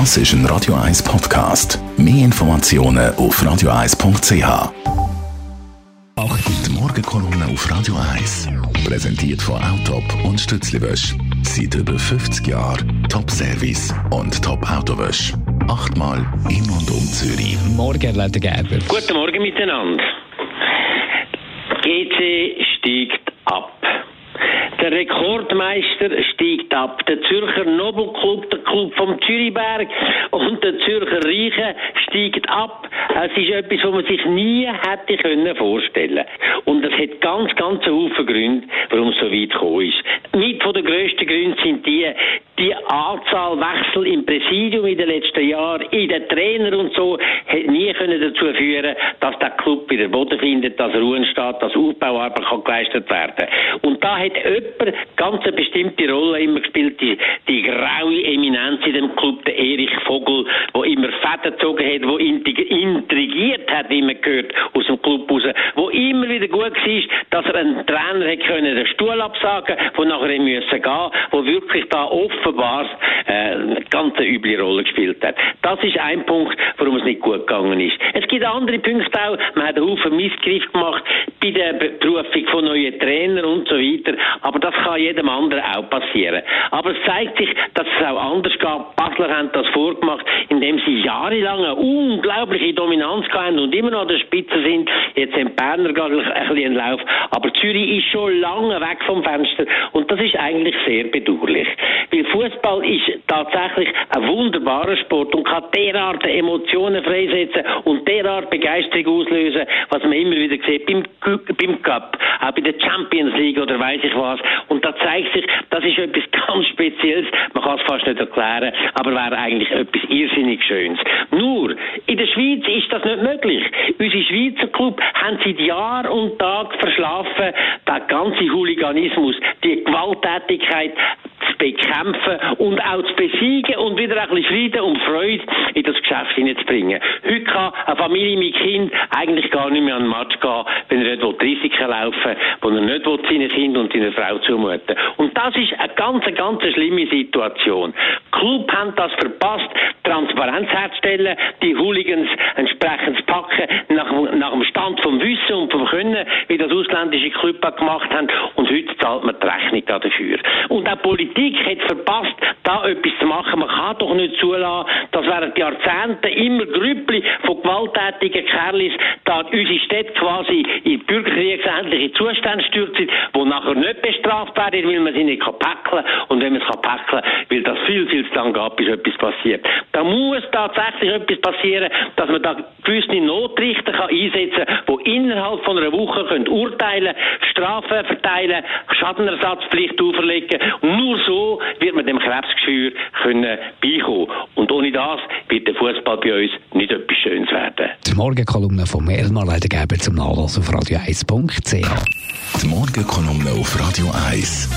Das ist ein Radio 1 Podcast. Mehr Informationen auf radio1.ch. Die Morgenkolumne auf Radio 1. Präsentiert von Autop und Stützliwösch. Seit über 50 Jahren Top-Service und Top-Autowösch. Achtmal in und um Zürich. Morgen, Herr Leiter Gerber. Guten Morgen miteinander. GC steigt ab. Der Rekordmeister steigt ab. Der Zürcher Nobelclub, der Club vom Zürichberg und der Zürcher Reiche steigt ab. Es ist etwas, was man sich nie hätte können vorstellen Und es hat ganz, ganz Haufen Gründe, warum es so weit gekommen ist. Mit von den grössten Gründen sind die, die Anzahl Wechsel im Präsidium in den letzten Jahren, in den Trainer und so, hat nie können dazu führen, dass der Club wieder Boden findet, dass er ruhen steht, dass Aufbauarbeit kann geleistet werden. Und da hat jemand ganz eine bestimmte Rolle immer gespielt, die, die graue Eminenz in dem Club, der Erich Vogel, wo immer Fäden gezogen hat, wo intrigiert hat, wie man gehört, aus dem Club raus, wo immer wieder gut war, dass er einen Trainer hätte können, den Stuhl absagen, wo nachher er müssen gehen, wo wirklich da offenbar äh, eine ganz üble Rolle gespielt hat. Das ist ein Punkt, warum es nicht gut gegangen ist. Es gibt andere Punkte auch. Man hat einen Haufen Missgriff gemacht bei der Berufung von neuen Trainern und so weiter. Aber das kann jedem anderen auch passieren. Aber es zeigt sich, dass es auch anders geht. Basler haben das vorgemacht, indem sie jahrelang eine unglaubliche Dominanz hatten und immer noch an der Spitze sind. Jetzt sind Berner gerade ein bisschen einen Lauf. Aber Zürich ist schon lange weg vom Fenster und das ist eigentlich sehr bedauerlich. Weil Fußball ist tatsächlich ein wunderbarer Sport und kann derart Emotionen freisetzen und derart Begeisterung auslösen, was man immer wieder sieht beim, beim Cup, auch bei der Champions League oder weiß ich was. Und da zeigt sich, das ist etwas ganz Spezielles. Man kann es fast nicht erklären, aber wäre eigentlich etwas irrsinnig Schönes. Nur, in der Schweiz ist das nicht möglich. Unsere Schweizer Club haben seit Jahr und Tag verschlafen, der ganze Hooliganismus, die Gewalttätigkeit, bekämpfen und auch zu besiegen und wieder ein bisschen Frieden und Freude in das Geschäft hineinzubringen. Heute kann eine Familie mit Kind eigentlich gar nicht mehr an den Match gehen, wenn er nicht Risiken laufen will, wo er nicht seinen Kind und seiner Frau zumuten Und das ist eine ganz, ganz schlimme Situation. Die Club haben das verpasst, Transparenz herzustellen, die Hooligans entsprechend zu packen, nach, nach dem Stand vom Wissen und vom Können, wie das ausländische Club gemacht haben. Und heute zahlt man die Rechnung dafür. Und auch Politik hat verpasst, da etwas zu machen. Man kann doch nicht zulassen, dass während Jahrzehnten immer Grüppli von gewalttätigen Kerlis da unsere Städte quasi in bürgerkriegsähnliche Zustände stürzen, die nachher nicht bestraft werden, weil man sie nicht kann päckeln Und wenn man es kann päckeln, weil das viel, viel zu lang geht, bis etwas passiert. Da muss tatsächlich etwas passieren, dass man da gewisse Notrichter kann einsetzen kann, die innerhalb von einer Woche können urteilen, Strafen verteilen, Schadenersatzpflicht auferlegen. Und nur so wird man dem Krebsgeschwür können beikommen. Und ohne das wird der Fußball bei uns nicht etwas Schönes werden. Die Morgenkolumne von Elmar Leitergeber zum Nachlass auf radio1.ch. Die Morgenkolumne auf Radio 1.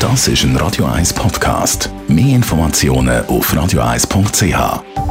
Das ist ein Radio 1 Podcast. Mehr Informationen auf radio1.ch.